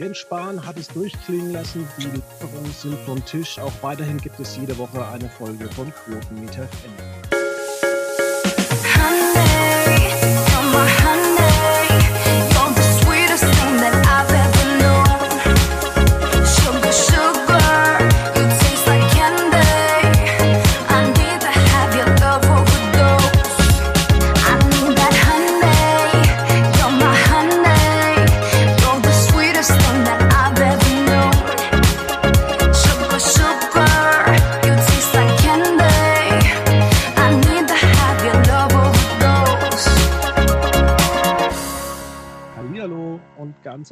Jens Spahn hat es durchklingen lassen, die Lieferungen sind vom Tisch. Auch weiterhin gibt es jede Woche eine Folge von Quotenmeter FM.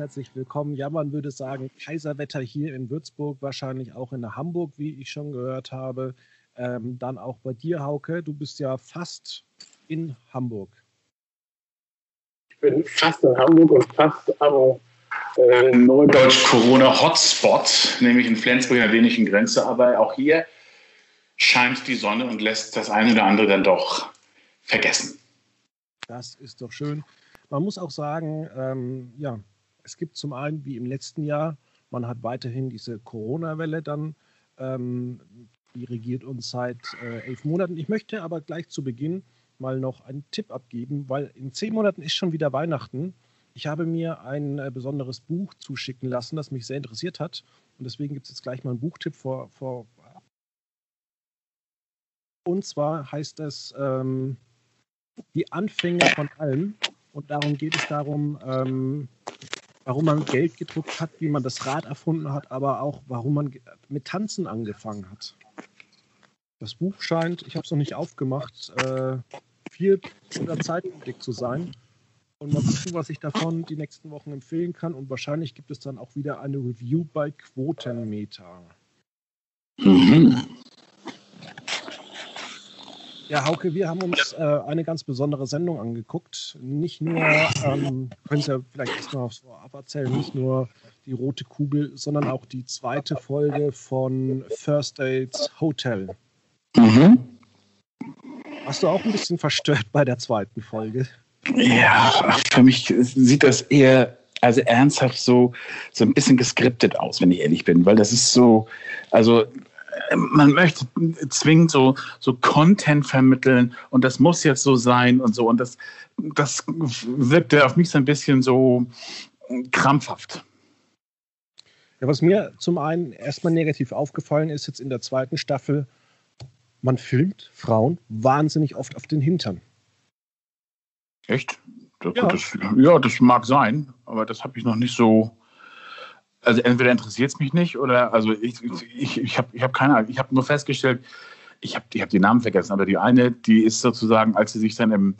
Herzlich willkommen. Ja, man würde sagen, Kaiserwetter hier in Würzburg, wahrscheinlich auch in Hamburg, wie ich schon gehört habe. Ähm, dann auch bei dir, Hauke. Du bist ja fast in Hamburg. Ich bin fast in Hamburg und fast am äh, Neudeutsch-Corona-Hotspot, nämlich in Flensburg an der dänischen Grenze. Aber auch hier scheint die Sonne und lässt das eine oder andere dann doch vergessen. Das ist doch schön. Man muss auch sagen, ähm, ja, es gibt zum einen, wie im letzten Jahr, man hat weiterhin diese Corona-Welle dann, ähm, die regiert uns seit äh, elf Monaten. Ich möchte aber gleich zu Beginn mal noch einen Tipp abgeben, weil in zehn Monaten ist schon wieder Weihnachten. Ich habe mir ein äh, besonderes Buch zuschicken lassen, das mich sehr interessiert hat. Und deswegen gibt es jetzt gleich mal einen Buchtipp vor. vor und zwar heißt es ähm, Die Anfänge von allem. Und darum geht es darum, ähm, warum man Geld gedruckt hat, wie man das Rad erfunden hat, aber auch warum man mit Tanzen angefangen hat. Das Buch scheint, ich habe es noch nicht aufgemacht, äh, viel oder zeitlich zu sein. Und mal gucken, was ich davon die nächsten Wochen empfehlen kann. Und wahrscheinlich gibt es dann auch wieder eine Review bei Quotenmeter. Mhm. Ja, Hauke, wir haben uns äh, eine ganz besondere Sendung angeguckt. Nicht nur, ähm, können Sie ja vielleicht erstmal aufs Vorab erzählen, nicht nur die rote Kugel, sondern auch die zweite Folge von First Dates Hotel. Mhm. Warst du auch ein bisschen verstört bei der zweiten Folge? Ja, für mich sieht das eher also ernsthaft so, so ein bisschen geskriptet aus, wenn ich ehrlich bin, weil das ist so, also man möchte zwingend so, so Content vermitteln und das muss jetzt so sein und so. Und das, das wirkte auf mich so ein bisschen so krampfhaft. Ja, was mir zum einen erstmal negativ aufgefallen ist, jetzt in der zweiten Staffel, man filmt Frauen wahnsinnig oft auf den Hintern. Echt? Das, ja. Das, ja, das mag sein, aber das habe ich noch nicht so also entweder interessiert es mich nicht oder also ich, ich, ich habe ich hab keine Ahnung. Ich habe nur festgestellt, ich habe ich hab die Namen vergessen, aber die eine, die ist sozusagen, als sie sich dann im,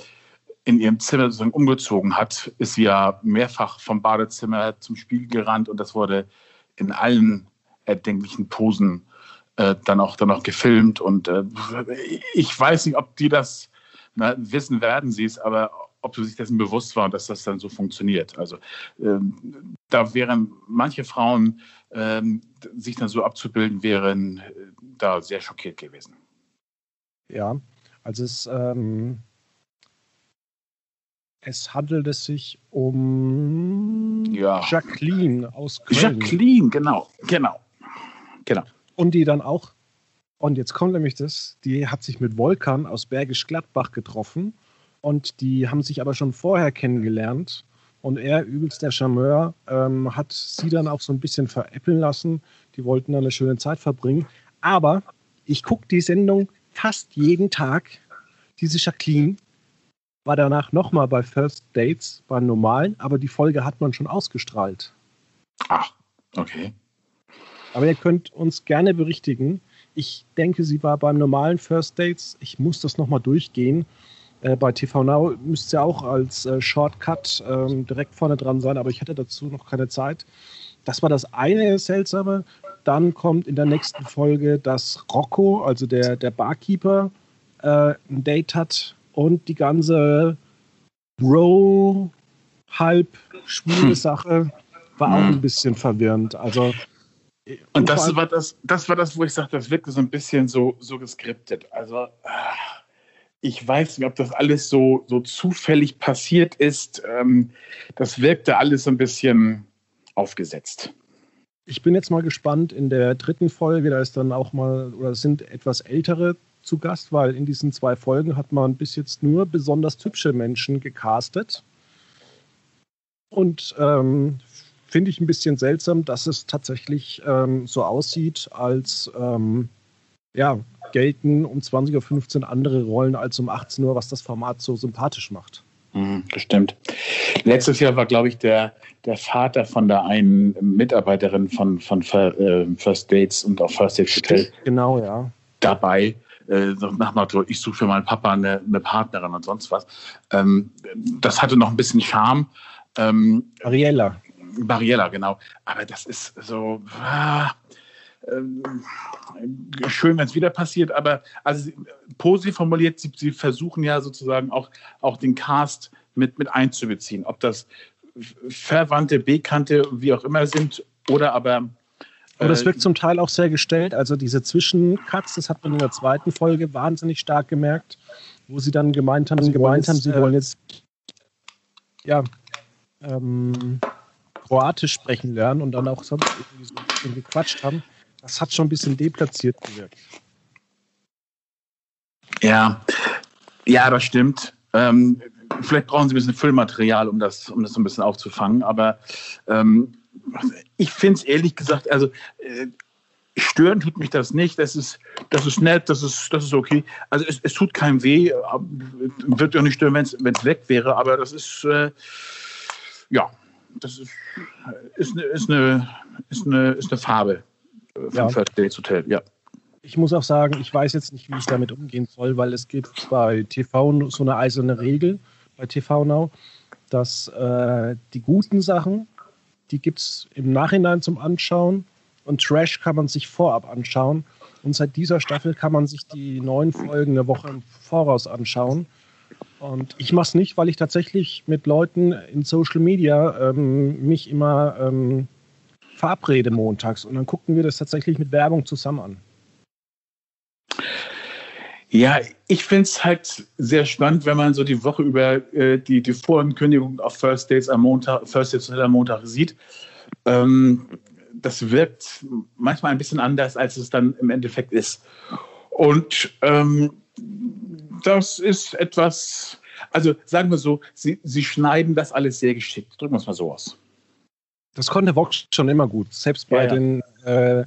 in ihrem Zimmer sozusagen umgezogen hat, ist sie ja mehrfach vom Badezimmer zum Spiegel gerannt und das wurde in allen erdenklichen Posen äh, dann, auch, dann auch gefilmt. Und äh, ich weiß nicht, ob die das na, wissen werden, sie es, aber ob sie sich dessen bewusst war, dass das dann so funktioniert. Also ähm, da wären manche Frauen, ähm, sich dann so abzubilden, wären äh, da sehr schockiert gewesen. Ja, also es, ähm, es handelt sich um ja. Jacqueline aus Köln. Jacqueline, genau, genau, genau. Und die dann auch, und jetzt kommt nämlich das, die hat sich mit Volkan aus Bergisch Gladbach getroffen und die haben sich aber schon vorher kennengelernt. Und er, übelst der Charmeur, ähm, hat sie dann auch so ein bisschen veräppeln lassen. Die wollten dann eine schöne Zeit verbringen. Aber ich gucke die Sendung fast jeden Tag. Diese Jacqueline war danach nochmal bei First Dates beim normalen, aber die Folge hat man schon ausgestrahlt. Ach, okay. Aber ihr könnt uns gerne berichtigen. Ich denke, sie war beim normalen First Dates. Ich muss das nochmal durchgehen. Äh, bei TV Now müsste ja auch als äh, Shortcut ähm, direkt vorne dran sein, aber ich hatte dazu noch keine Zeit. Das war das eine Seltsame. Dann kommt in der nächsten Folge, dass Rocco, also der, der Barkeeper, äh, ein Date hat und die ganze Bro, halb schwule hm. Sache war auch ein bisschen verwirrend. Also und das war das, das war das, wo ich sagte, das wirkte so ein bisschen so, so geskriptet. Also äh, ich weiß nicht, ob das alles so, so zufällig passiert ist. Ähm, das wirkte alles so ein bisschen aufgesetzt. Ich bin jetzt mal gespannt in der dritten Folge, da ist dann auch mal, oder sind etwas ältere zu Gast, weil in diesen zwei Folgen hat man bis jetzt nur besonders hübsche Menschen gecastet. Und ähm, finde ich ein bisschen seltsam, dass es tatsächlich ähm, so aussieht, als ähm, ja, gelten um 20.15 Uhr andere Rollen als um 18 Uhr, was das Format so sympathisch macht. Mhm, bestimmt. Letztes Jahr war, glaube ich, der, der Vater von der einen Mitarbeiterin von, von äh, First Dates und auch First Dates Hotel. Genau, ja. Dabei, äh, nach Motto, ich suche für meinen Papa eine, eine Partnerin und sonst was. Ähm, das hatte noch ein bisschen Charme. Ähm, Mariella. Mariella, genau. Aber das ist so. Ah, schön, wenn es wieder passiert, aber also positiv formuliert, sie, sie, versuchen ja sozusagen auch, auch den Cast mit, mit einzubeziehen. Ob das Verwandte, Bekannte, wie auch immer sind, oder aber. Aber das äh, wirkt zum Teil auch sehr gestellt. Also diese Zwischencuts, das hat man in der zweiten Folge wahnsinnig stark gemerkt, wo sie dann gemeint haben, sie gemeint haben, sie wollen jetzt ja ähm, Kroatisch sprechen lernen und dann auch sonst irgendwie so ein bisschen gequatscht haben. Das hat schon ein bisschen deplatziert gewirkt. Ja, ja, das stimmt. Ähm, vielleicht brauchen Sie ein bisschen Füllmaterial, um das, um das so ein bisschen aufzufangen. Aber ähm, ich finde es ehrlich gesagt, also äh, stören tut mich das nicht. Das ist, das ist nett, das ist, das ist okay. Also es, es tut keinem weh, wird ja nicht stören, wenn es weg wäre, aber das ist, äh, ja, das ist, ist, eine, ist, eine, ist, eine, ist eine Farbe von ja. First Dates Hotel, ja. Ich muss auch sagen, ich weiß jetzt nicht, wie ich damit umgehen soll, weil es gibt bei TV so eine eiserne Regel bei TV Now, dass äh, die guten Sachen, die gibt es im Nachhinein zum Anschauen und Trash kann man sich vorab anschauen. Und seit dieser Staffel kann man sich die neuen Folgen eine Woche im Voraus anschauen. Und ich mache es nicht, weil ich tatsächlich mit Leuten in Social Media ähm, mich immer ähm, verabrede montags und dann gucken wir das tatsächlich mit Werbung zusammen an. Ja, ich finde es halt sehr spannend, wenn man so die Woche über äh, die, die Vorankündigung auf First Dates am Montag, First Dates am Montag sieht. Ähm, das wirkt manchmal ein bisschen anders, als es dann im Endeffekt ist. Und ähm, das ist etwas, also sagen wir so, sie, sie schneiden das alles sehr geschickt. Drücken wir es mal so aus. Das konnte Vox schon immer gut. Selbst bei ja, ja. den äh,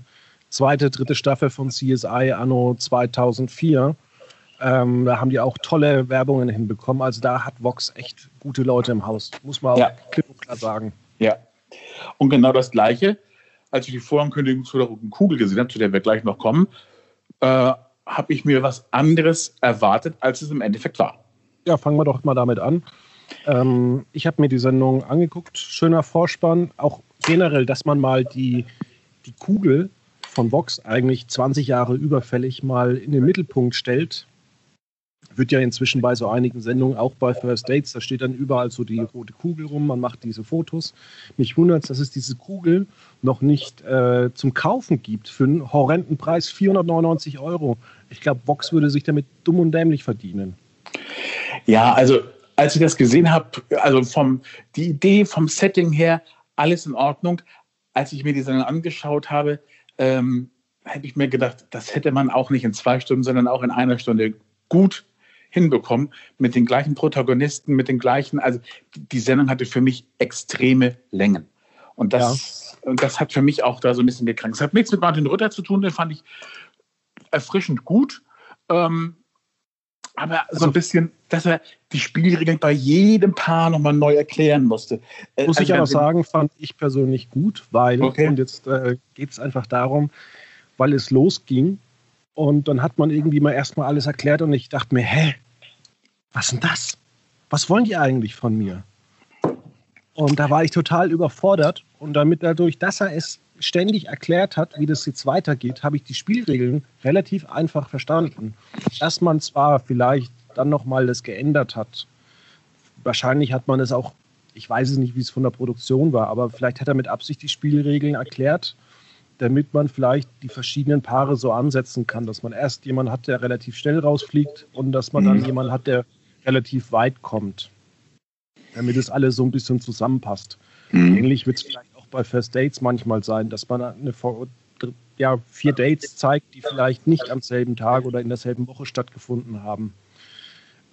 zweite, dritte Staffel von CSI Anno 2004. Ähm, da haben die auch tolle Werbungen hinbekommen. Also da hat Vox echt gute Leute im Haus. Muss man auch ja. klipp und klar sagen. Ja. Und genau das Gleiche, als ich die Vorankündigung zu der Roten Kugel gesehen habe, zu der wir gleich noch kommen, äh, habe ich mir was anderes erwartet, als es im Endeffekt war. Ja, fangen wir doch mal damit an. Ähm, ich habe mir die Sendung angeguckt, schöner Vorspann, auch generell, dass man mal die, die Kugel von Vox eigentlich 20 Jahre überfällig mal in den Mittelpunkt stellt. Wird ja inzwischen bei so einigen Sendungen, auch bei First Dates, da steht dann überall so die rote Kugel rum, man macht diese Fotos. Mich wundert es, dass es diese Kugel noch nicht äh, zum Kaufen gibt für einen horrenden Preis, 499 Euro. Ich glaube, Vox würde sich damit dumm und dämlich verdienen. Ja, also als ich das gesehen habe, also vom die Idee vom Setting her alles in Ordnung. Als ich mir die Sendung angeschaut habe, ähm, hätte ich mir gedacht, das hätte man auch nicht in zwei Stunden, sondern auch in einer Stunde gut hinbekommen mit den gleichen Protagonisten, mit den gleichen. Also die Sendung hatte für mich extreme Längen. Und das, ja. und das hat für mich auch da so ein bisschen gekrankt. Es hat nichts mit Martin Rütter zu tun, den fand ich erfrischend gut. Ähm, aber so also, ein bisschen, dass er die Spielregeln bei jedem Paar nochmal neu erklären musste. Äh, Muss also, ich aber sagen, fand ich persönlich gut, weil, okay. und jetzt äh, geht es einfach darum, weil es losging und dann hat man irgendwie mal erstmal alles erklärt und ich dachte mir, hä, was ist denn das? Was wollen die eigentlich von mir? Und da war ich total überfordert und damit dadurch, dass er es ständig erklärt hat, wie das jetzt weitergeht, habe ich die Spielregeln relativ einfach verstanden. Dass man zwar vielleicht dann nochmal das geändert hat. Wahrscheinlich hat man es auch, ich weiß es nicht, wie es von der Produktion war, aber vielleicht hat er mit Absicht die Spielregeln erklärt, damit man vielleicht die verschiedenen Paare so ansetzen kann, dass man erst jemanden hat, der relativ schnell rausfliegt und dass man dann mhm. jemanden hat, der relativ weit kommt. Damit es alles so ein bisschen zusammenpasst. Mhm. Ähnlich wird es vielleicht bei First Dates manchmal sein, dass man eine, ja, vier Dates zeigt, die vielleicht nicht am selben Tag oder in derselben Woche stattgefunden haben.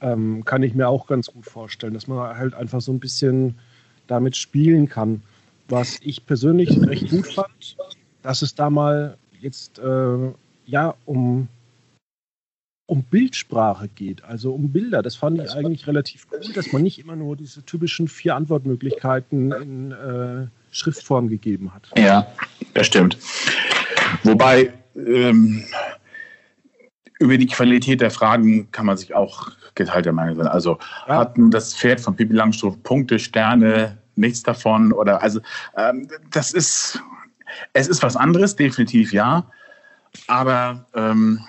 Ähm, kann ich mir auch ganz gut vorstellen, dass man halt einfach so ein bisschen damit spielen kann. Was ich persönlich recht gut fand, dass es da mal jetzt äh, ja um um Bildsprache geht, also um Bilder. Das fand ich eigentlich relativ cool, dass man nicht immer nur diese typischen vier Antwortmöglichkeiten in äh, Schriftform gegeben hat. Ja, das stimmt. Wobei ähm, über die Qualität der Fragen kann man sich auch geteilter Meinung sein. Also ja. hatten das Pferd von Pippi Langstrumpf Punkte, Sterne, nichts davon oder also ähm, das ist es ist was anderes, definitiv ja. Aber ähm,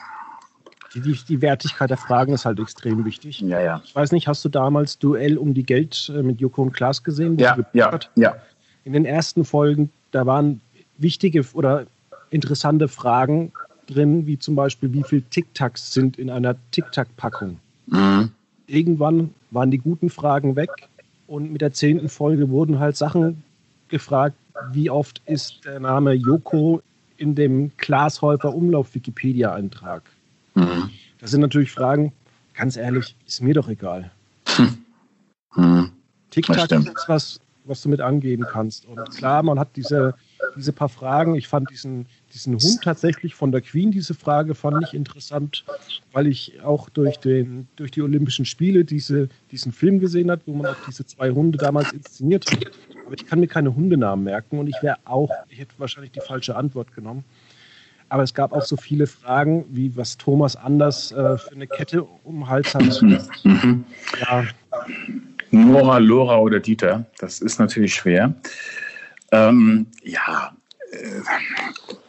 die, die, die, Wertigkeit der Fragen ist halt extrem wichtig. Ja, ja. Ich weiß nicht, hast du damals Duell um die Geld äh, mit Joko und Klaas gesehen? Ja, ja, hat? ja. In den ersten Folgen, da waren wichtige oder interessante Fragen drin, wie zum Beispiel, wie viele Tic-Tacs sind in einer Tic-Tac-Packung. Mhm. Irgendwann waren die guten Fragen weg und mit der zehnten Folge wurden halt Sachen gefragt, wie oft ist der Name Joko in dem Glashäufer Umlauf Wikipedia-Eintrag? Mhm. Das sind natürlich Fragen, ganz ehrlich, ist mir doch egal. Hm. Mhm. TikTok ist was, was du mit angeben kannst. Und klar, man hat diese, diese paar Fragen. Ich fand diesen, diesen Hund tatsächlich von der Queen, diese Frage fand ich interessant, weil ich auch durch, den, durch die Olympischen Spiele diese, diesen Film gesehen habe, wo man auch diese zwei Hunde damals inszeniert hat. Aber ich kann mir keine Hundenamen merken und ich wäre auch, ich hätte wahrscheinlich die falsche Antwort genommen. Aber es gab auch so viele Fragen, wie was Thomas Anders äh, für eine Kette um den Hals hat. Mhm. Ja. Nora, Lora oder Dieter, das ist natürlich schwer. Ähm, ja, äh,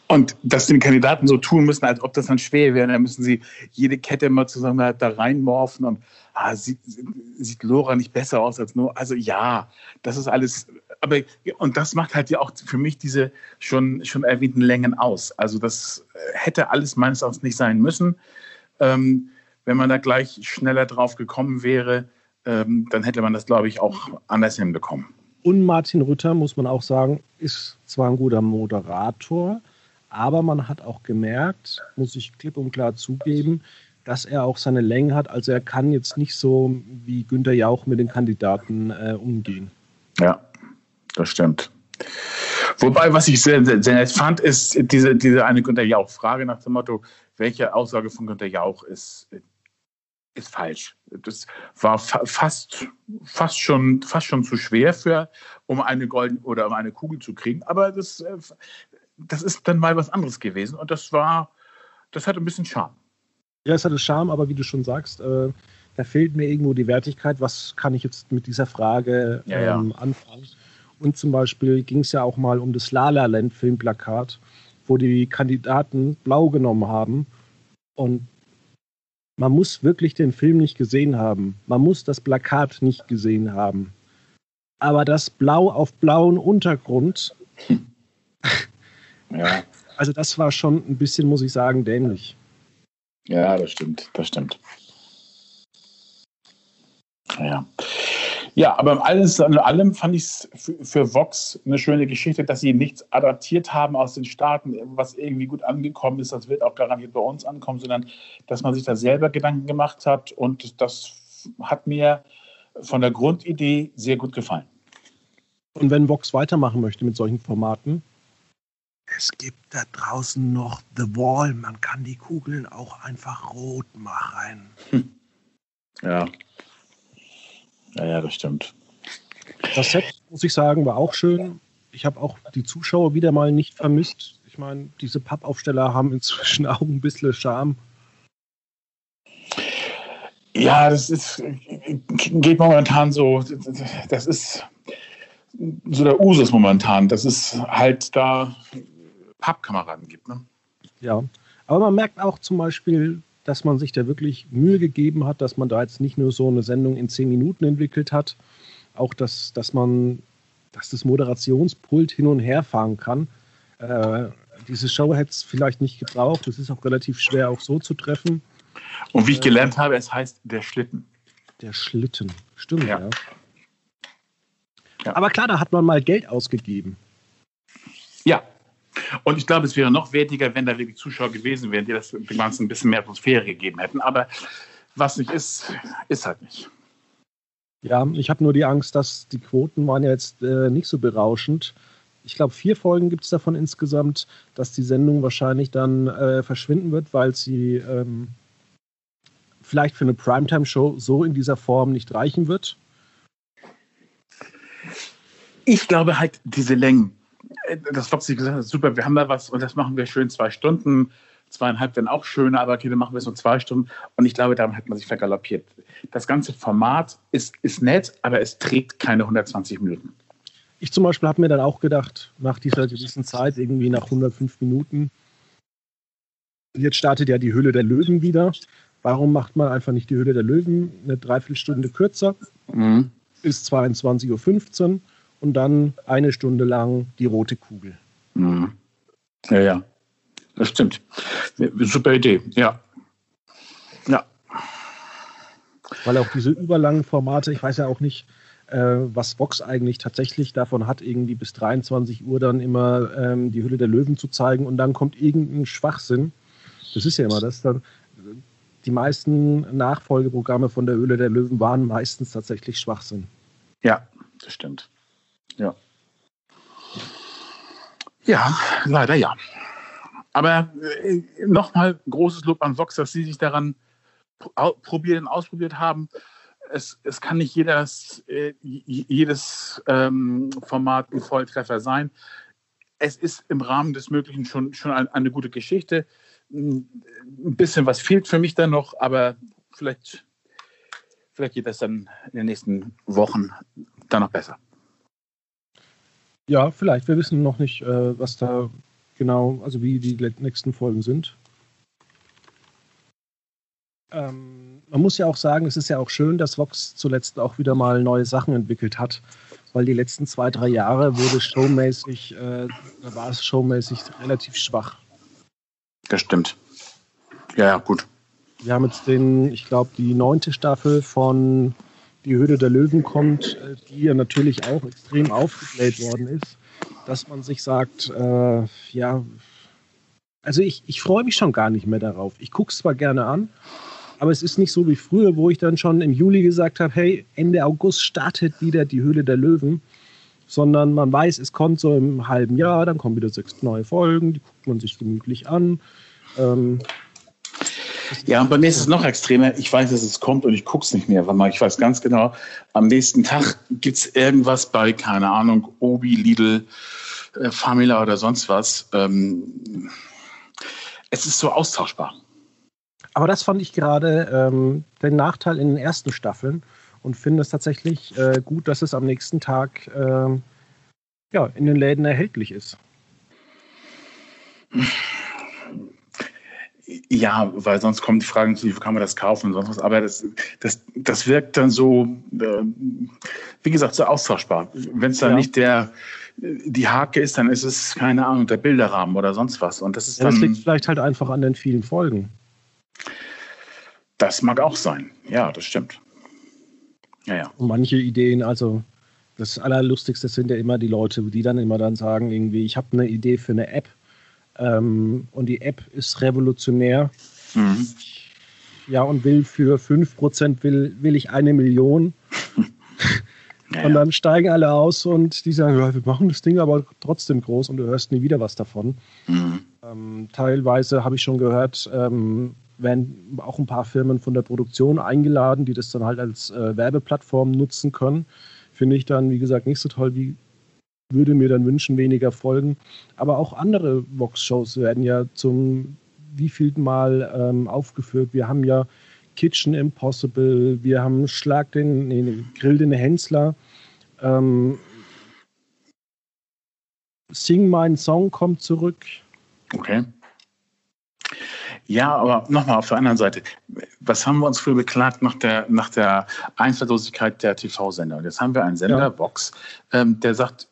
und dass die Kandidaten so tun müssen, als ob das dann schwer wäre, dann müssen sie jede Kette mal zusammen da reinmorphen und ah, sieht, sieht Lora nicht besser aus als nur. Also ja, das ist alles aber und das macht halt ja auch für mich diese schon, schon erwähnten Längen aus. Also das äh, hätte alles meines Erachtens nicht sein müssen. Ähm, wenn man da gleich schneller drauf gekommen wäre, ähm, dann hätte man das, glaube ich, auch anders hinbekommen. Und Martin Rütter, muss man auch sagen, ist zwar ein guter Moderator, aber man hat auch gemerkt, muss ich klipp und klar zugeben, dass er auch seine Längen hat. Also er kann jetzt nicht so wie Günter Jauch mit den Kandidaten äh, umgehen. Ja, das stimmt. Wobei, was ich sehr, sehr, sehr nett fand, ist diese, diese eine Günter Jauch-Frage nach dem Motto, welche Aussage von Günter Jauch ist, ist falsch. Das war fa fast, fast, schon, fast schon zu schwer für, um eine Golden oder um eine Kugel zu kriegen. Aber das, äh, das ist dann mal was anderes gewesen und das war, das hatte ein bisschen Charme. Ja, es hatte Charme, aber wie du schon sagst, äh, da fehlt mir irgendwo die Wertigkeit. Was kann ich jetzt mit dieser Frage ja, ähm, ja. anfangen? Und zum Beispiel ging es ja auch mal um das La La Land Filmplakat, wo die Kandidaten blau genommen haben. Und man muss wirklich den Film nicht gesehen haben. Man muss das Plakat nicht gesehen haben. Aber das Blau auf blauen Untergrund. Ja. Also das war schon ein bisschen, muss ich sagen, dämlich. Ja, das stimmt, das stimmt. Ja. Ja, aber alles an allem fand ich es für, für, Vox eine schöne Geschichte, dass sie nichts adaptiert haben aus den Staaten, was irgendwie gut angekommen ist. Das wird auch garantiert bei uns ankommen, sondern dass man sich da selber Gedanken gemacht hat. Und das hat mir von der Grundidee sehr gut gefallen. Und wenn Vox weitermachen möchte mit solchen Formaten, es gibt da draußen noch The Wall. Man kann die Kugeln auch einfach rot machen. Hm. Ja, ja, ja, das stimmt. Das Set, muss ich sagen, war auch schön. Ich habe auch die Zuschauer wieder mal nicht vermisst. Ich meine, diese Pappaufsteller haben inzwischen auch ein bisschen Charme. Ja, das ist, geht momentan so, das ist so der Usus momentan, dass es halt da Pappkameraden gibt. Ne? Ja, aber man merkt auch zum Beispiel, dass man sich da wirklich Mühe gegeben hat, dass man da jetzt nicht nur so eine Sendung in zehn Minuten entwickelt hat, auch dass, dass man, dass das Moderationspult hin und her fahren kann. Äh, diese Show hätte es vielleicht nicht gebraucht. Es ist auch relativ schwer, auch so zu treffen. Und wie ich gelernt habe, es heißt der Schlitten. Der Schlitten, stimmt, ja. ja. ja. Aber klar, da hat man mal Geld ausgegeben. Und ich glaube, es wäre noch wertiger, wenn da wirklich Zuschauer gewesen wären, die das dem Ganzen ein bisschen mehr Atmosphäre gegeben hätten. Aber was nicht ist, ist halt nicht. Ja, ich habe nur die Angst, dass die Quoten waren ja jetzt äh, nicht so berauschend. Ich glaube, vier Folgen gibt es davon insgesamt, dass die Sendung wahrscheinlich dann äh, verschwinden wird, weil sie ähm, vielleicht für eine Primetime-Show so in dieser Form nicht reichen wird. Ich glaube halt, diese Längen, das, was Sie gesagt super, wir haben da was und das machen wir schön zwei Stunden zweieinhalb wären auch schöner, aber okay, dann machen wir es nur zwei Stunden. Und ich glaube, daran hat man sich vergaloppiert. Das ganze Format ist, ist nett, aber es trägt keine 120 Minuten. Ich zum Beispiel habe mir dann auch gedacht, nach dieser gewissen Zeit, irgendwie nach 105 Minuten, jetzt startet ja die Hülle der Löwen wieder. Warum macht man einfach nicht die Hülle der Löwen eine Dreiviertelstunde kürzer? Mhm. Ist 22.15 Uhr und dann eine Stunde lang die rote Kugel. Mhm. Ja, ja. Das stimmt. Super Idee, ja. Ja. Weil auch diese überlangen Formate, ich weiß ja auch nicht, äh, was Vox eigentlich tatsächlich davon hat, irgendwie bis 23 Uhr dann immer ähm, die Hülle der Löwen zu zeigen und dann kommt irgendein Schwachsinn. Das ist ja immer das. Dann, die meisten Nachfolgeprogramme von der Höhle der Löwen waren meistens tatsächlich Schwachsinn. Ja, das stimmt. Ja. Ja, leider ja. Aber äh, nochmal großes Lob an Vox, dass Sie sich daran probiert und ausprobiert haben. Es, es kann nicht jedes, äh, jedes ähm, Format ein Volltreffer sein. Es ist im Rahmen des Möglichen schon, schon eine, eine gute Geschichte. Ein bisschen was fehlt für mich dann noch, aber vielleicht, vielleicht geht das dann in den nächsten Wochen dann noch besser. Ja, vielleicht. Wir wissen noch nicht, äh, was da genau, also wie die nächsten Folgen sind. Ähm, man muss ja auch sagen, es ist ja auch schön, dass Vox zuletzt auch wieder mal neue Sachen entwickelt hat, weil die letzten zwei, drei Jahre wurde showmäßig, äh, da war es showmäßig relativ schwach. Das stimmt. Ja, ja, gut. Wir haben jetzt den, ich glaube, die neunte Staffel von Die Höhle der Löwen kommt, äh, die ja natürlich auch extrem aufgebläht worden ist dass man sich sagt, äh, ja, also ich, ich freue mich schon gar nicht mehr darauf. Ich gucke es zwar gerne an, aber es ist nicht so wie früher, wo ich dann schon im Juli gesagt habe, hey, Ende August startet wieder die Höhle der Löwen, sondern man weiß, es kommt so im halben Jahr, dann kommen wieder sechs neue Folgen, die guckt man sich gemütlich an. Ähm, ja, und bei mir ist es noch extremer. Ich weiß, dass es kommt und ich gucke es nicht mehr, weil ich weiß ganz genau, am nächsten Tag gibt es irgendwas bei, keine Ahnung, Obi, Lidl, äh, Famila oder sonst was. Ähm, es ist so austauschbar. Aber das fand ich gerade ähm, den Nachteil in den ersten Staffeln und finde es tatsächlich äh, gut, dass es am nächsten Tag äh, ja, in den Läden erhältlich ist. Ja, weil sonst kommen die Fragen zu, wie kann man das kaufen und sonst was. Aber das, das, das wirkt dann so, äh, wie gesagt, so austauschbar. Wenn es dann ja. nicht der, die Hake ist, dann ist es, keine Ahnung, der Bilderrahmen oder sonst was. Und das ist ja, dann. Das liegt vielleicht halt einfach an den vielen Folgen. Das mag auch sein. Ja, das stimmt. Ja, ja. Und manche Ideen, also das Allerlustigste sind ja immer die Leute, die dann immer dann sagen, irgendwie, ich habe eine Idee für eine App ähm, und die App ist revolutionär. Mhm. Ja, und will für 5% will, will ich eine Million. Ja, und dann steigen alle aus und die sagen, ja, wir machen das Ding aber trotzdem groß und du hörst nie wieder was davon. Mhm. Ähm, teilweise habe ich schon gehört, ähm, werden auch ein paar Firmen von der Produktion eingeladen, die das dann halt als äh, Werbeplattform nutzen können. Finde ich dann, wie gesagt, nicht so toll, wie würde mir dann wünschen, weniger Folgen. Aber auch andere Vox-Shows werden ja zum wievielten Mal ähm, aufgeführt. Wir haben ja Kitchen Impossible, wir haben Schlag den, nee, Grill den Hensler. Ähm, Sing Mein Song kommt zurück. Okay. Ja, aber nochmal auf der anderen Seite. Was haben wir uns früher beklagt nach der, nach der Einfallslosigkeit der TV-Sender? Jetzt haben wir einen Sender, ja. Vox, ähm, der sagt,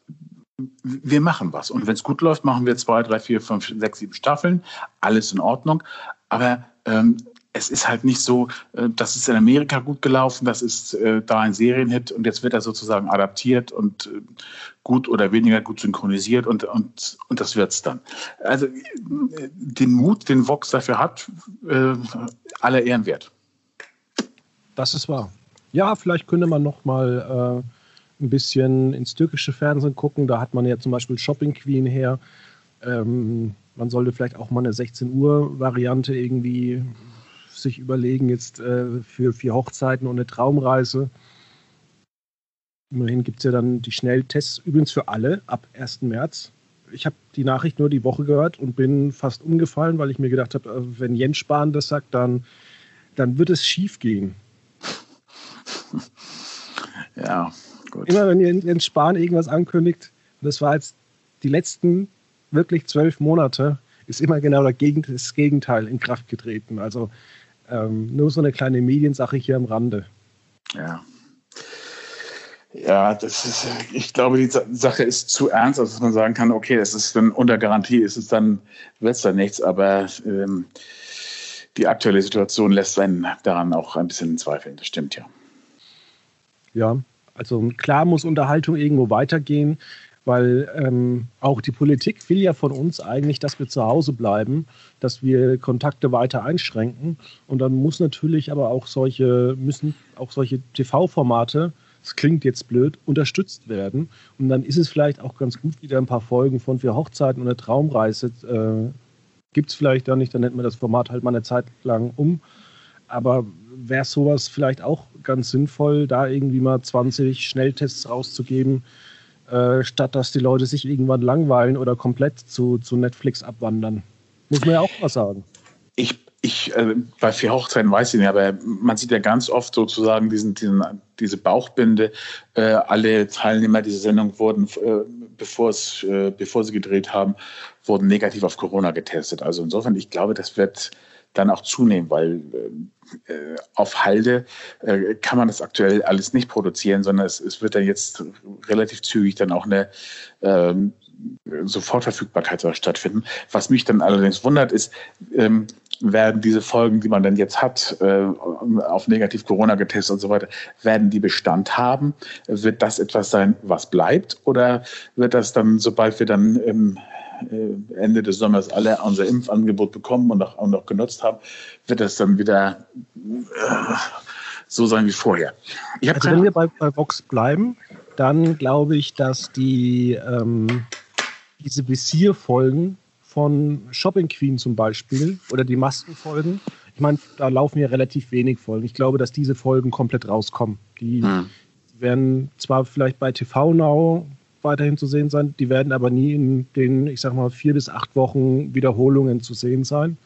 wir machen was. Und wenn es gut läuft, machen wir zwei, drei, vier, fünf, sechs, sieben Staffeln. Alles in Ordnung. Aber ähm, es ist halt nicht so, äh, das ist in Amerika gut gelaufen, das ist äh, da ein Serienhit und jetzt wird er sozusagen adaptiert und äh, gut oder weniger gut synchronisiert und, und, und das es dann. Also den Mut, den Vox dafür hat, äh, aller Ehren wert. Das ist wahr. Ja, vielleicht könnte man noch mal äh, ein bisschen ins türkische Fernsehen gucken. Da hat man ja zum Beispiel Shopping Queen her. Ähm, man sollte vielleicht auch mal eine 16 Uhr Variante irgendwie sich überlegen, jetzt äh, für vier Hochzeiten und eine Traumreise. Immerhin gibt es ja dann die Schnelltests, übrigens für alle, ab 1. März. Ich habe die Nachricht nur die Woche gehört und bin fast umgefallen, weil ich mir gedacht habe, äh, wenn Jens Spahn das sagt, dann, dann wird es schief gehen. Ja, gut. Immer wenn Jens Spahn irgendwas ankündigt, das war jetzt die letzten wirklich zwölf Monate, ist immer genau das Gegenteil in Kraft getreten. Also ähm, nur so eine kleine Mediensache hier am Rande. Ja. Ja, das ist, ich glaube, die Sache ist zu ernst, dass man sagen kann, okay, es ist dann unter Garantie, ist es dann, wird es dann nichts, aber ähm, die aktuelle Situation lässt einen daran auch ein bisschen zweifeln, das stimmt ja. Ja, also klar muss Unterhaltung irgendwo weitergehen weil ähm, auch die Politik will ja von uns eigentlich, dass wir zu Hause bleiben, dass wir Kontakte weiter einschränken. Und dann muss natürlich aber auch solche, müssen auch solche TV-Formate, das klingt jetzt blöd, unterstützt werden. Und dann ist es vielleicht auch ganz gut, wieder ein paar Folgen von Vier Hochzeiten und eine Traumreise äh, gibt es vielleicht da nicht, dann nennt man das Format halt mal eine Zeit lang um. Aber wäre sowas vielleicht auch ganz sinnvoll, da irgendwie mal 20 Schnelltests rauszugeben, äh, statt dass die Leute sich irgendwann langweilen oder komplett zu, zu Netflix abwandern. Muss man ja auch mal sagen. Ich, ich äh, bei vier Hochzeiten weiß ich nicht, aber man sieht ja ganz oft sozusagen diesen, diesen, diese Bauchbinde. Äh, alle Teilnehmer dieser Sendung wurden, äh, bevor, es, äh, bevor sie gedreht haben, wurden negativ auf Corona getestet. Also insofern, ich glaube, das wird dann auch zunehmen, weil äh, auf Halde äh, kann man das aktuell alles nicht produzieren, sondern es, es wird dann jetzt relativ zügig dann auch eine ähm, Sofortverfügbarkeit stattfinden. Was mich dann allerdings wundert, ist, ähm, werden diese Folgen, die man dann jetzt hat, äh, auf negativ Corona getestet und so weiter, werden die Bestand haben? Wird das etwas sein, was bleibt? Oder wird das dann, sobald wir dann im äh, Ende des Sommers alle unser Impfangebot bekommen und auch, auch noch genutzt haben, wird das dann wieder äh, so sein wie vorher. also wenn wir bei, bei Vox bleiben, dann glaube ich, dass die ähm, diese Visierfolgen von Shopping Queen zum Beispiel oder die Maskenfolgen, ich meine, da laufen ja relativ wenig Folgen. Ich glaube, dass diese Folgen komplett rauskommen. Die hm. werden zwar vielleicht bei TV Now weiterhin zu sehen sein. Die werden aber nie in den, ich sag mal, vier bis acht Wochen Wiederholungen zu sehen sein.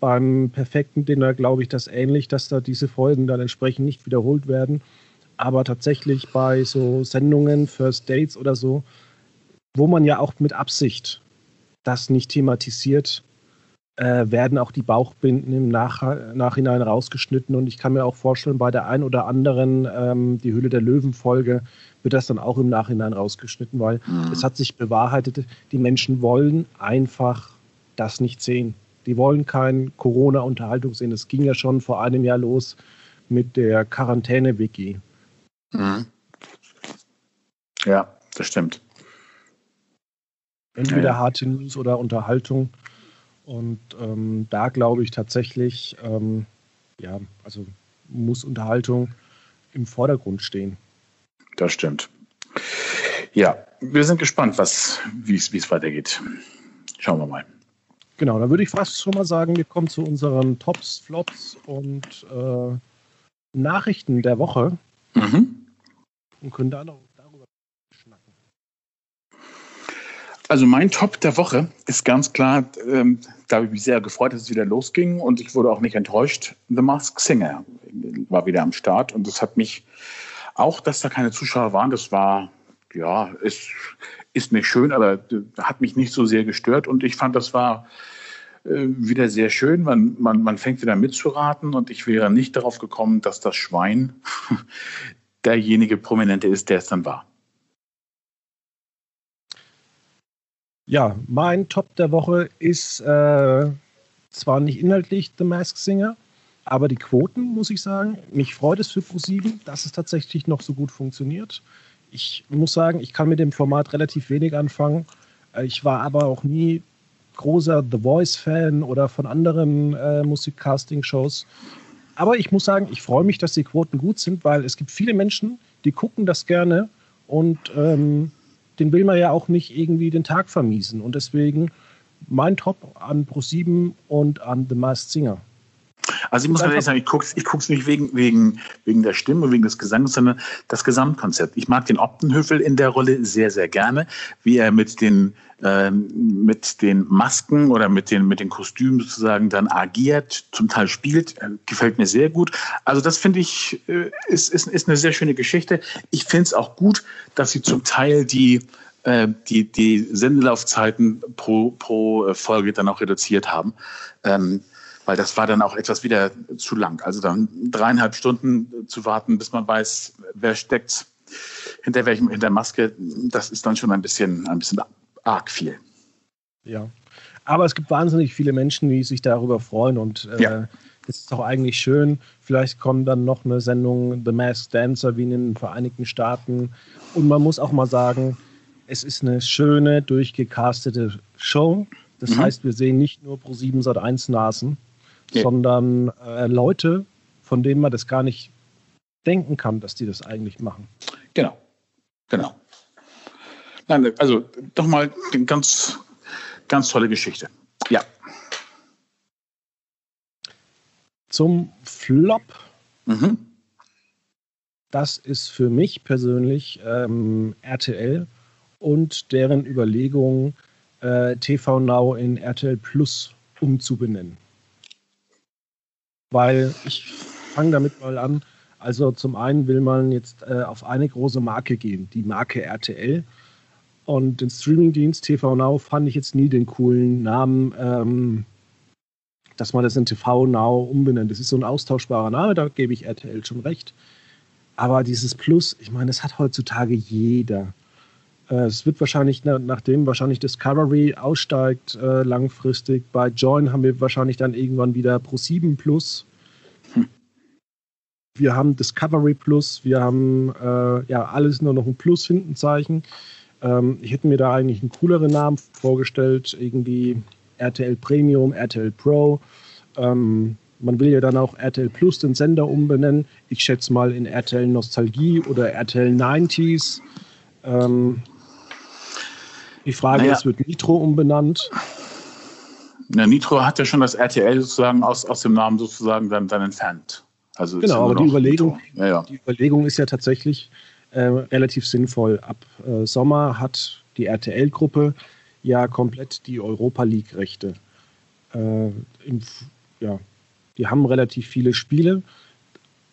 Beim perfekten Dinner glaube ich das ähnlich, dass da diese Folgen dann entsprechend nicht wiederholt werden. Aber tatsächlich bei so Sendungen, First Dates oder so, wo man ja auch mit Absicht das nicht thematisiert, äh, werden auch die Bauchbinden im Nach Nachhinein rausgeschnitten. Und ich kann mir auch vorstellen, bei der ein oder anderen ähm, die Hülle der Löwen-Folge wird das dann auch im Nachhinein rausgeschnitten, weil mhm. es hat sich bewahrheitet, die Menschen wollen einfach das nicht sehen. Die wollen kein Corona-Unterhaltung sehen. Das ging ja schon vor einem Jahr los mit der Quarantäne-Wiki. Mhm. Ja, das stimmt. Entweder ja, ja. harte News oder Unterhaltung. Und ähm, da glaube ich tatsächlich, ähm, ja, also muss Unterhaltung im Vordergrund stehen. Das stimmt. Ja, wir sind gespannt, wie es weitergeht. Schauen wir mal. Genau, dann würde ich fast schon mal sagen, wir kommen zu unseren Tops, Flops und äh, Nachrichten der Woche. Mhm. Und können da noch Also mein Top der Woche ist ganz klar, ähm, da habe ich mich sehr gefreut, dass es wieder losging und ich wurde auch nicht enttäuscht. The Mask Singer war wieder am Start und das hat mich auch, dass da keine Zuschauer waren, das war, ja, ist, ist nicht schön, aber hat mich nicht so sehr gestört und ich fand, das war äh, wieder sehr schön. Man, man, man fängt wieder mitzuraten und ich wäre nicht darauf gekommen, dass das Schwein derjenige Prominente ist, der es dann war. Ja, mein Top der Woche ist äh, zwar nicht inhaltlich The Mask Singer, Aber die Quoten, muss ich sagen, mich freut es für Pro7, dass es tatsächlich noch so gut funktioniert. Ich muss sagen, ich kann mit dem Format relativ wenig anfangen. Äh, ich war aber auch nie großer The Voice-Fan oder von anderen äh, Musikcasting-Shows. Aber ich muss sagen, ich freue mich, dass die Quoten gut sind, weil es gibt viele Menschen, die gucken das gerne und ähm, den will man ja auch nicht irgendwie den Tag vermiesen. Und deswegen mein Top an Pro7 und an The Masked Singer. Also ich muss ehrlich sagen, ich gucke es ich nicht wegen, wegen, wegen der Stimme, wegen des Gesangs, sondern das Gesamtkonzept. Ich mag den Optenhöfel in der Rolle sehr, sehr gerne, wie er mit den, äh, mit den Masken oder mit den, mit den Kostümen sozusagen dann agiert, zum Teil spielt, äh, gefällt mir sehr gut. Also das finde ich, äh, ist, ist, ist eine sehr schöne Geschichte. Ich finde es auch gut, dass sie zum Teil die äh, die, die Sendelaufzeiten pro, pro Folge dann auch reduziert haben. Ähm, weil das war dann auch etwas wieder zu lang. Also dann dreieinhalb Stunden zu warten, bis man weiß, wer steckt hinter welchem, hinter Maske, das ist dann schon ein bisschen, ein bisschen arg viel. Ja. Aber es gibt wahnsinnig viele Menschen, die sich darüber freuen und äh, ja. es ist doch eigentlich schön. Vielleicht kommt dann noch eine Sendung The Masked Dancer wie in den Vereinigten Staaten. Und man muss auch mal sagen, es ist eine schöne, durchgecastete Show. Das mhm. heißt, wir sehen nicht nur pro 7 Sat 1 Nasen, nee. sondern äh, Leute, von denen man das gar nicht denken kann, dass die das eigentlich machen. Genau, genau. Nein, also doch mal eine ganz, ganz tolle Geschichte. Ja. Zum Flop. Mhm. Das ist für mich persönlich ähm, RTL und deren Überlegungen, äh, TV Now in RTL Plus umzubenennen weil ich fange damit mal an. Also zum einen will man jetzt äh, auf eine große Marke gehen, die Marke RTL. Und den Streamingdienst TV Now fand ich jetzt nie den coolen Namen, ähm, dass man das in TV Now umbenennt. Das ist so ein austauschbarer Name, da gebe ich RTL schon recht. Aber dieses Plus, ich meine, das hat heutzutage jeder. Äh, es wird wahrscheinlich, nachdem wahrscheinlich Discovery aussteigt äh, langfristig, bei Join haben wir wahrscheinlich dann irgendwann wieder Pro 7 Plus. Hm. Wir haben Discovery Plus, wir haben äh, ja alles nur noch ein Plus hinten Zeichen. Ähm, ich hätte mir da eigentlich einen cooleren Namen vorgestellt, irgendwie RTL Premium, RTL Pro. Ähm, man will ja dann auch RTL Plus den Sender umbenennen. Ich schätze mal in RTL Nostalgie oder RTL 90s. Ähm, die Frage naja. ist, wird Nitro umbenannt? Na, Nitro hat ja schon das RTL sozusagen aus, aus dem Namen sozusagen dann, dann entfernt. Also genau, aber die Überlegung, ja, ja. die Überlegung ist ja tatsächlich äh, relativ sinnvoll. Ab äh, Sommer hat die RTL-Gruppe ja komplett die Europa League-Rechte. Äh, ja, die haben relativ viele Spiele.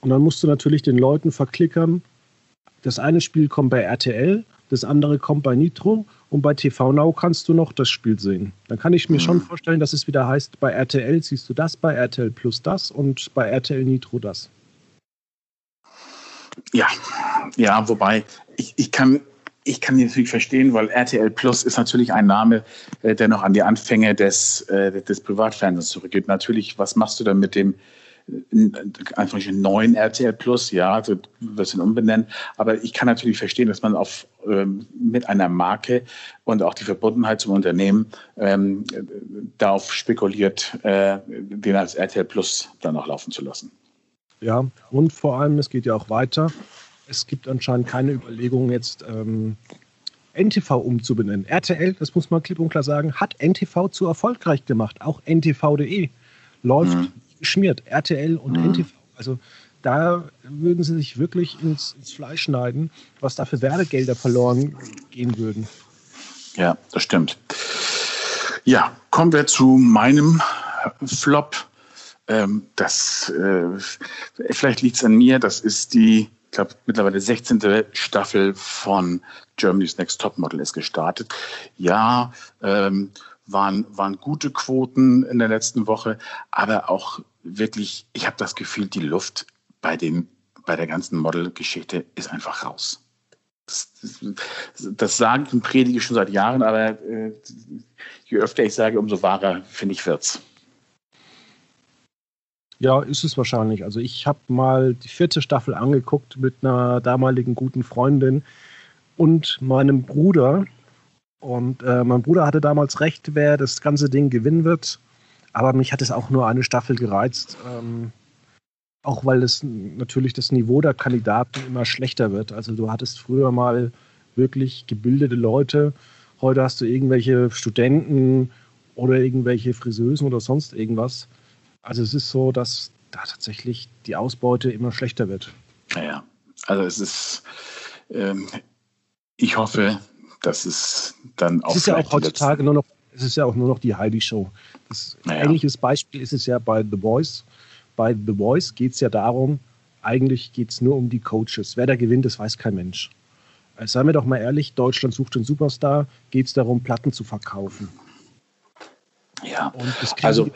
Und dann musst du natürlich den Leuten verklickern, das eine Spiel kommt bei RTL, das andere kommt bei Nitro und bei TV Now kannst du noch das Spiel sehen. Dann kann ich mir schon mhm. vorstellen, dass es wieder heißt, bei RTL siehst du das, bei RTL Plus das und bei RTL Nitro das. Ja, ja, wobei ich, ich kann ich kann die natürlich verstehen, weil RTL Plus ist natürlich ein Name, äh, der noch an die Anfänge des, äh, des Privatfernsehens zurückgeht. Natürlich, was machst du dann mit dem einfach einen neuen RTL Plus, ja, also wirst ihn umbenennen. Aber ich kann natürlich verstehen, dass man auf, ähm, mit einer Marke und auch die Verbundenheit zum Unternehmen ähm, darauf spekuliert, äh, den als RTL Plus dann auch laufen zu lassen. Ja, und vor allem, es geht ja auch weiter. Es gibt anscheinend keine Überlegungen jetzt, ähm, NTV umzubenennen. RTL, das muss man klipp und klar sagen, hat NTV zu erfolgreich gemacht. Auch NTV.de läuft mhm geschmiert, RTL und mhm. NTV. Also da würden sie sich wirklich ins, ins Fleisch schneiden, was da für Werbegelder verloren gehen würden. Ja, das stimmt. Ja, kommen wir zu meinem Flop. Ähm, das, äh, vielleicht liegt es an mir, das ist die, ich glaube, mittlerweile 16. Staffel von Germany's Next Top Model ist gestartet. Ja, ähm, waren, waren gute Quoten in der letzten Woche, aber auch wirklich, ich habe das Gefühl, die Luft bei, den, bei der ganzen Model-Geschichte ist einfach raus. Das, das, das sage ich und predige schon seit Jahren, aber äh, je öfter ich sage, umso wahrer, finde ich, wird's. Ja, ist es wahrscheinlich. Also ich habe mal die vierte Staffel angeguckt mit einer damaligen guten Freundin und meinem Bruder. Und äh, mein Bruder hatte damals recht, wer das ganze Ding gewinnen wird. Aber mich hat es auch nur eine Staffel gereizt. Ähm, auch weil es natürlich das Niveau der Kandidaten immer schlechter wird. Also du hattest früher mal wirklich gebildete Leute. Heute hast du irgendwelche Studenten oder irgendwelche Friseusen oder sonst irgendwas. Also es ist so, dass da tatsächlich die Ausbeute immer schlechter wird. Naja, also es ist, ähm, ich hoffe, dass es dann auch. Es ist ja auch heutzutage nur noch, es ist ja auch nur noch die Heidi-Show. Naja. Ähnliches Beispiel ist es ja bei The Voice. Bei The Voice geht es ja darum, eigentlich geht es nur um die Coaches. Wer da gewinnt, das weiß kein Mensch. Also seien wir doch mal ehrlich, Deutschland sucht den Superstar, geht es darum, Platten zu verkaufen. Ja, also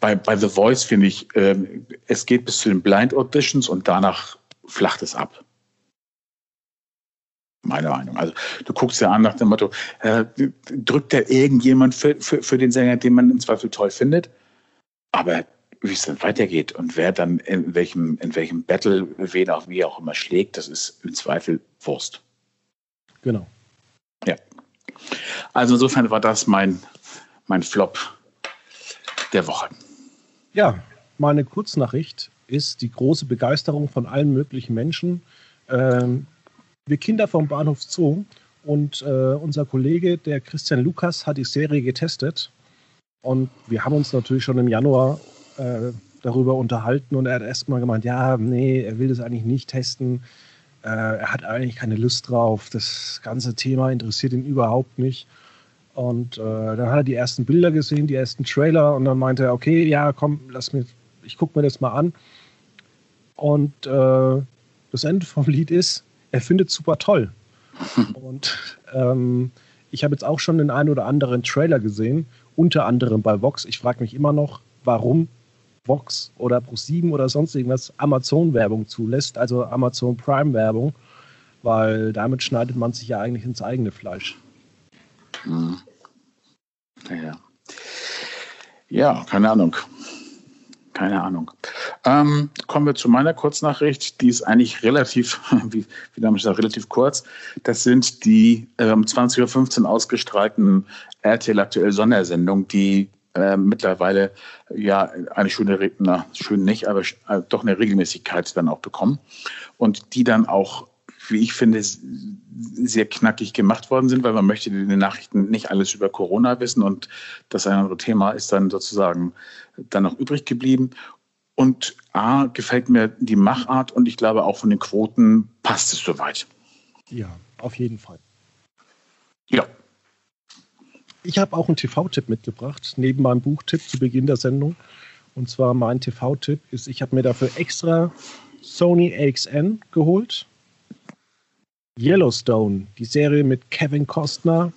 bei, bei The Voice finde ich, äh, es geht bis zu den Blind Auditions und danach flacht es ab. Meine Meinung. Also du guckst ja an nach dem Motto, äh, drückt da irgendjemand für, für, für den Sänger, den man im Zweifel toll findet? Aber wie es dann weitergeht und wer dann in welchem, in welchem Battle wen auch wie auch immer schlägt, das ist im Zweifel Wurst. Genau. Ja. Also insofern war das mein, mein Flop der Woche. Ja, meine Kurznachricht ist die große Begeisterung von allen möglichen Menschen. Ähm, wir Kinder vom Bahnhof Zoo und äh, unser Kollege, der Christian Lukas, hat die Serie getestet. Und wir haben uns natürlich schon im Januar äh, darüber unterhalten und er hat erstmal gemeint, ja, nee, er will das eigentlich nicht testen. Äh, er hat eigentlich keine Lust drauf. Das ganze Thema interessiert ihn überhaupt nicht. Und äh, dann hat er die ersten Bilder gesehen, die ersten Trailer und dann meinte er, okay, ja, komm, lass mir, ich gucke mir das mal an. Und äh, das Ende vom Lied ist, er findet es super toll. und ähm, ich habe jetzt auch schon den einen oder anderen Trailer gesehen, unter anderem bei Vox. Ich frage mich immer noch, warum Vox oder Pro7 oder sonst irgendwas Amazon-Werbung zulässt, also Amazon Prime-Werbung, weil damit schneidet man sich ja eigentlich ins eigene Fleisch. Mhm. Ja. ja, keine Ahnung. Keine Ahnung. Ähm, kommen wir zu meiner Kurznachricht. Die ist eigentlich relativ, wie, wie damals gesagt, relativ kurz. Das sind die ähm, 20.15 Uhr ausgestrahlten RTL aktuell Sondersendungen, die äh, mittlerweile ja eine schöne, na, schön nicht, aber äh, doch eine Regelmäßigkeit dann auch bekommen und die dann auch wie ich finde, sehr knackig gemacht worden sind, weil man möchte in den Nachrichten nicht alles über Corona wissen und das andere Thema ist dann sozusagen dann noch übrig geblieben. Und A, gefällt mir die Machart und ich glaube auch von den Quoten passt es soweit. Ja, auf jeden Fall. Ja. Ich habe auch einen TV-Tipp mitgebracht, neben meinem Buchtipp zu Beginn der Sendung. Und zwar mein TV-Tipp ist, ich habe mir dafür extra Sony AXN geholt Yellowstone, die Serie mit Kevin Costner.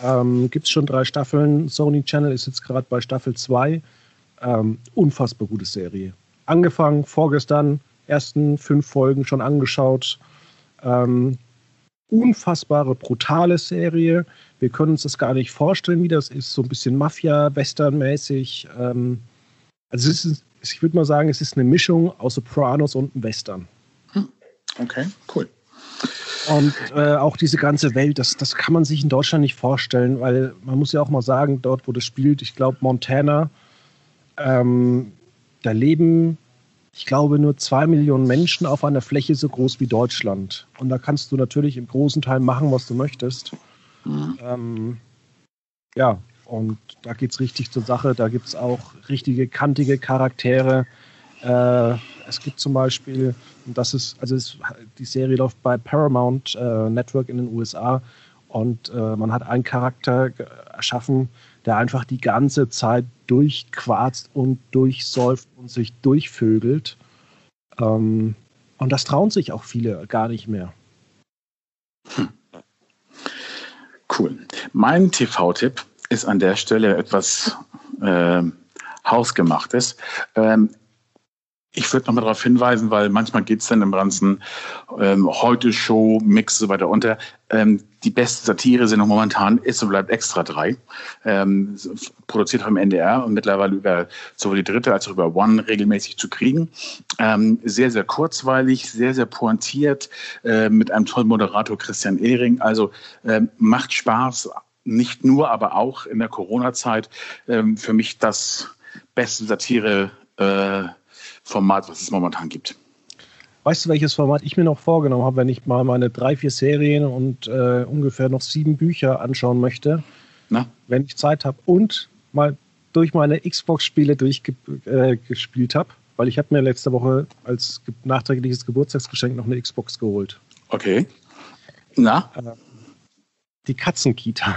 Ähm, Gibt es schon drei Staffeln. Sony Channel ist jetzt gerade bei Staffel 2. Ähm, unfassbar gute Serie. Angefangen vorgestern, ersten fünf Folgen schon angeschaut. Ähm, unfassbare, brutale Serie. Wir können uns das gar nicht vorstellen, wie das ist. So ein bisschen Mafia-Western-mäßig. Ähm, also es ist, ich würde mal sagen, es ist eine Mischung aus Sopranos und einem Western. Hm. Okay, cool. Und äh, auch diese ganze Welt, das, das kann man sich in Deutschland nicht vorstellen, weil man muss ja auch mal sagen, dort, wo das spielt, ich glaube, Montana, ähm, da leben, ich glaube, nur zwei Millionen Menschen auf einer Fläche so groß wie Deutschland. Und da kannst du natürlich im großen Teil machen, was du möchtest. Mhm. Ähm, ja, und da geht es richtig zur Sache. Da gibt es auch richtige, kantige Charaktere. Äh, es gibt zum Beispiel, das ist, also es, die Serie läuft bei Paramount äh, Network in den USA und äh, man hat einen Charakter erschaffen, der einfach die ganze Zeit durchquarzt und durchsäuft und sich durchvögelt. Ähm, und das trauen sich auch viele gar nicht mehr. Hm. Cool. Mein TV-Tipp ist an der Stelle etwas äh, Hausgemachtes. Ähm, ich würde nochmal darauf hinweisen, weil manchmal geht es dann im ganzen ähm, Heute-Show-Mix so weiter unter. Ähm, die beste Satire sind noch momentan Ist und bleibt extra drei. Ähm, produziert vom NDR und mittlerweile über sowohl die dritte als auch über One regelmäßig zu kriegen. Ähm, sehr, sehr kurzweilig, sehr, sehr pointiert, äh, mit einem tollen Moderator Christian Ehring. Also ähm, macht Spaß, nicht nur, aber auch in der Corona-Zeit. Ähm, für mich das beste Satire. Äh, Format, was es momentan gibt. Weißt du, welches Format ich mir noch vorgenommen habe, wenn ich mal meine drei, vier Serien und äh, ungefähr noch sieben Bücher anschauen möchte, Na? wenn ich Zeit habe und mal durch meine Xbox-Spiele durchgespielt äh, habe, weil ich habe mir letzte Woche als nachträgliches Geburtstagsgeschenk noch eine Xbox geholt. Okay. Na? Äh, die Katzenkita.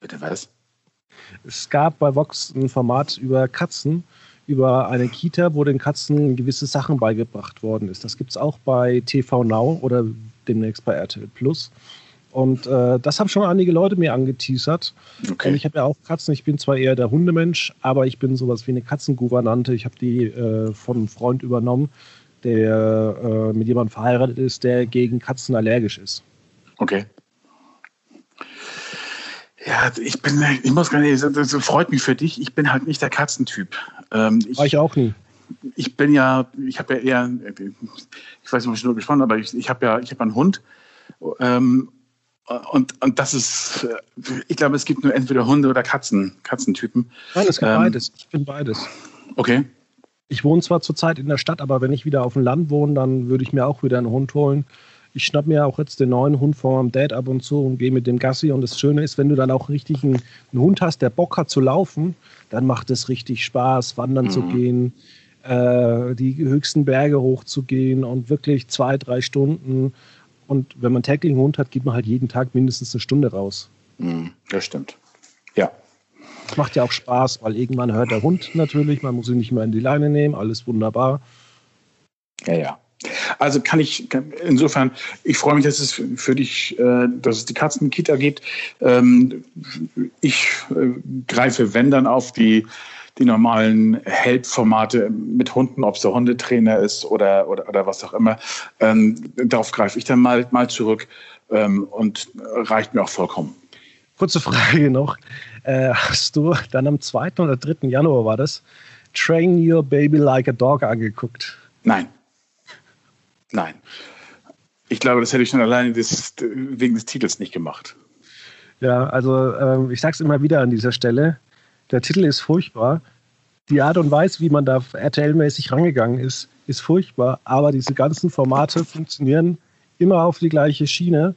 Bitte was? Es gab bei Vox ein Format über Katzen über eine Kita, wo den Katzen gewisse Sachen beigebracht worden ist. Das gibt es auch bei TV Now oder demnächst bei RTL Plus. Und äh, das haben schon einige Leute mir angeteasert. Okay. Und ich habe ja auch Katzen. Ich bin zwar eher der Hundemensch, aber ich bin sowas wie eine Katzengouvernante. Ich habe die äh, von einem Freund übernommen, der äh, mit jemandem verheiratet ist, der gegen Katzen allergisch ist. Okay. Ja, ich bin, ich muss gar nicht, das freut mich für dich. Ich bin halt nicht der Katzentyp. Ähm, ich, War ich auch nie. Ich bin ja, ich habe ja eher, ich weiß nicht, ob ich nur gespannt aber ich, ich habe ja, ich habe einen Hund. Ähm, und, und das ist, ich glaube, es gibt nur entweder Hunde oder Katzen, Katzentypen. Nein, es gibt ähm, beides. Ich bin beides. Okay. Ich wohne zwar zurzeit in der Stadt, aber wenn ich wieder auf dem Land wohne, dann würde ich mir auch wieder einen Hund holen ich schnapp mir auch jetzt den neuen Hund von meinem Dad ab und zu und gehe mit dem Gassi. Und das Schöne ist, wenn du dann auch richtig einen, einen Hund hast, der Bock hat zu laufen, dann macht es richtig Spaß, wandern mhm. zu gehen, äh, die höchsten Berge hochzugehen und wirklich zwei, drei Stunden. Und wenn man täglich einen Hund hat, geht man halt jeden Tag mindestens eine Stunde raus. Mhm, das stimmt. Ja. Das macht ja auch Spaß, weil irgendwann hört der Hund natürlich, man muss ihn nicht mehr in die Leine nehmen, alles wunderbar. Ja, ja. Also kann ich, insofern, ich freue mich, dass es für dich, äh, dass es die Katzenkita gibt. Ähm, ich äh, greife, wenn dann, auf die, die normalen Help-Formate mit Hunden, ob es der Hundetrainer ist oder, oder, oder was auch immer. Ähm, darauf greife ich dann mal, mal zurück ähm, und reicht mir auch vollkommen. Kurze Frage noch. Äh, hast du dann am 2. oder 3. Januar war das Train Your Baby Like a Dog angeguckt? Nein. Nein. Ich glaube, das hätte ich schon alleine des, wegen des Titels nicht gemacht. Ja, also ähm, ich sage es immer wieder an dieser Stelle. Der Titel ist furchtbar. Die Art und Weise, wie man da RTL-mäßig rangegangen ist, ist furchtbar. Aber diese ganzen Formate funktionieren immer auf die gleiche Schiene.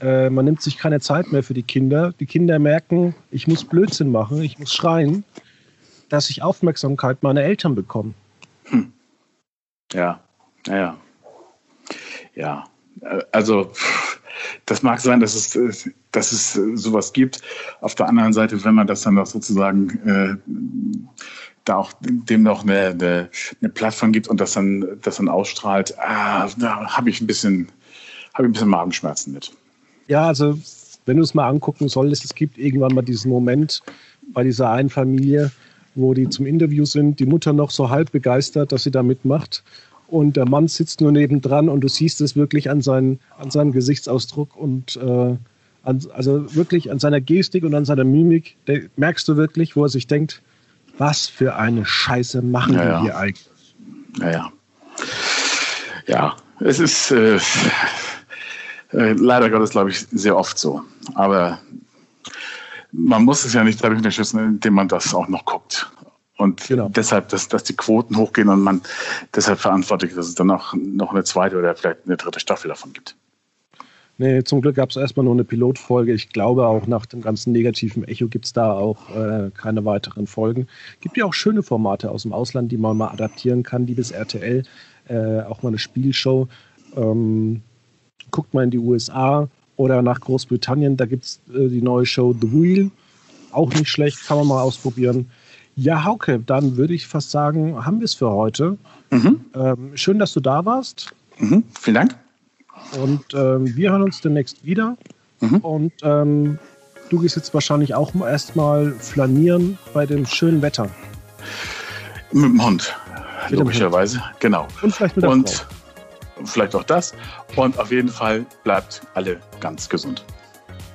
Äh, man nimmt sich keine Zeit mehr für die Kinder. Die Kinder merken, ich muss Blödsinn machen, ich muss schreien, dass ich Aufmerksamkeit meiner Eltern bekomme. Hm. Ja, ja. Ja, also das mag sein, dass es, dass es sowas gibt. Auf der anderen Seite, wenn man das dann auch sozusagen äh, da auch dem noch eine, eine, eine, Plattform gibt und das dann, das dann ausstrahlt, ah, da habe ich ein bisschen, habe ich ein bisschen Magenschmerzen mit. Ja, also wenn du es mal angucken solltest, es gibt irgendwann mal diesen Moment bei dieser einen Familie, wo die zum Interview sind, die Mutter noch so halb begeistert, dass sie da mitmacht und der Mann sitzt nur nebendran und du siehst es wirklich an, seinen, an seinem Gesichtsausdruck und äh, an, also wirklich an seiner Gestik und an seiner Mimik, merkst du wirklich, wo er sich denkt, was für eine Scheiße machen ja, wir hier eigentlich. Ja, ja. Ja, es ist äh, äh, leider Gottes, glaube ich, sehr oft so. Aber man muss es ja nicht dadurch unterstützen, indem man das auch noch guckt. Und genau. deshalb, dass, dass die Quoten hochgehen und man deshalb verantwortlich ist, dass es dann auch noch eine zweite oder vielleicht eine dritte Staffel davon gibt. Nee, zum Glück gab es erstmal nur eine Pilotfolge. Ich glaube auch nach dem ganzen negativen Echo gibt es da auch äh, keine weiteren Folgen. Gibt ja auch schöne Formate aus dem Ausland, die man mal adaptieren kann, die bis RTL, äh, auch mal eine Spielshow. Ähm, guckt mal in die USA oder nach Großbritannien, da gibt es äh, die neue Show The Wheel. Auch nicht schlecht, kann man mal ausprobieren. Ja, Hauke, dann würde ich fast sagen, haben wir es für heute. Mhm. Ähm, schön, dass du da warst. Mhm. Vielen Dank. Und ähm, wir hören uns demnächst wieder. Mhm. Und ähm, du gehst jetzt wahrscheinlich auch erstmal flanieren bei dem schönen Wetter. Mit dem Hund. logischerweise. Genau. Und vielleicht mit der Und Frau. vielleicht auch das. Und auf jeden Fall bleibt alle ganz gesund.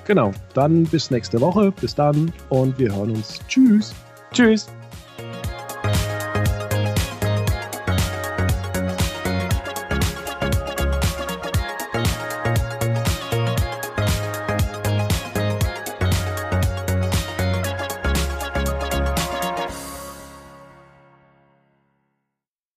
Genau. Dann bis nächste Woche. Bis dann und wir hören uns. Tschüss. Tschüss.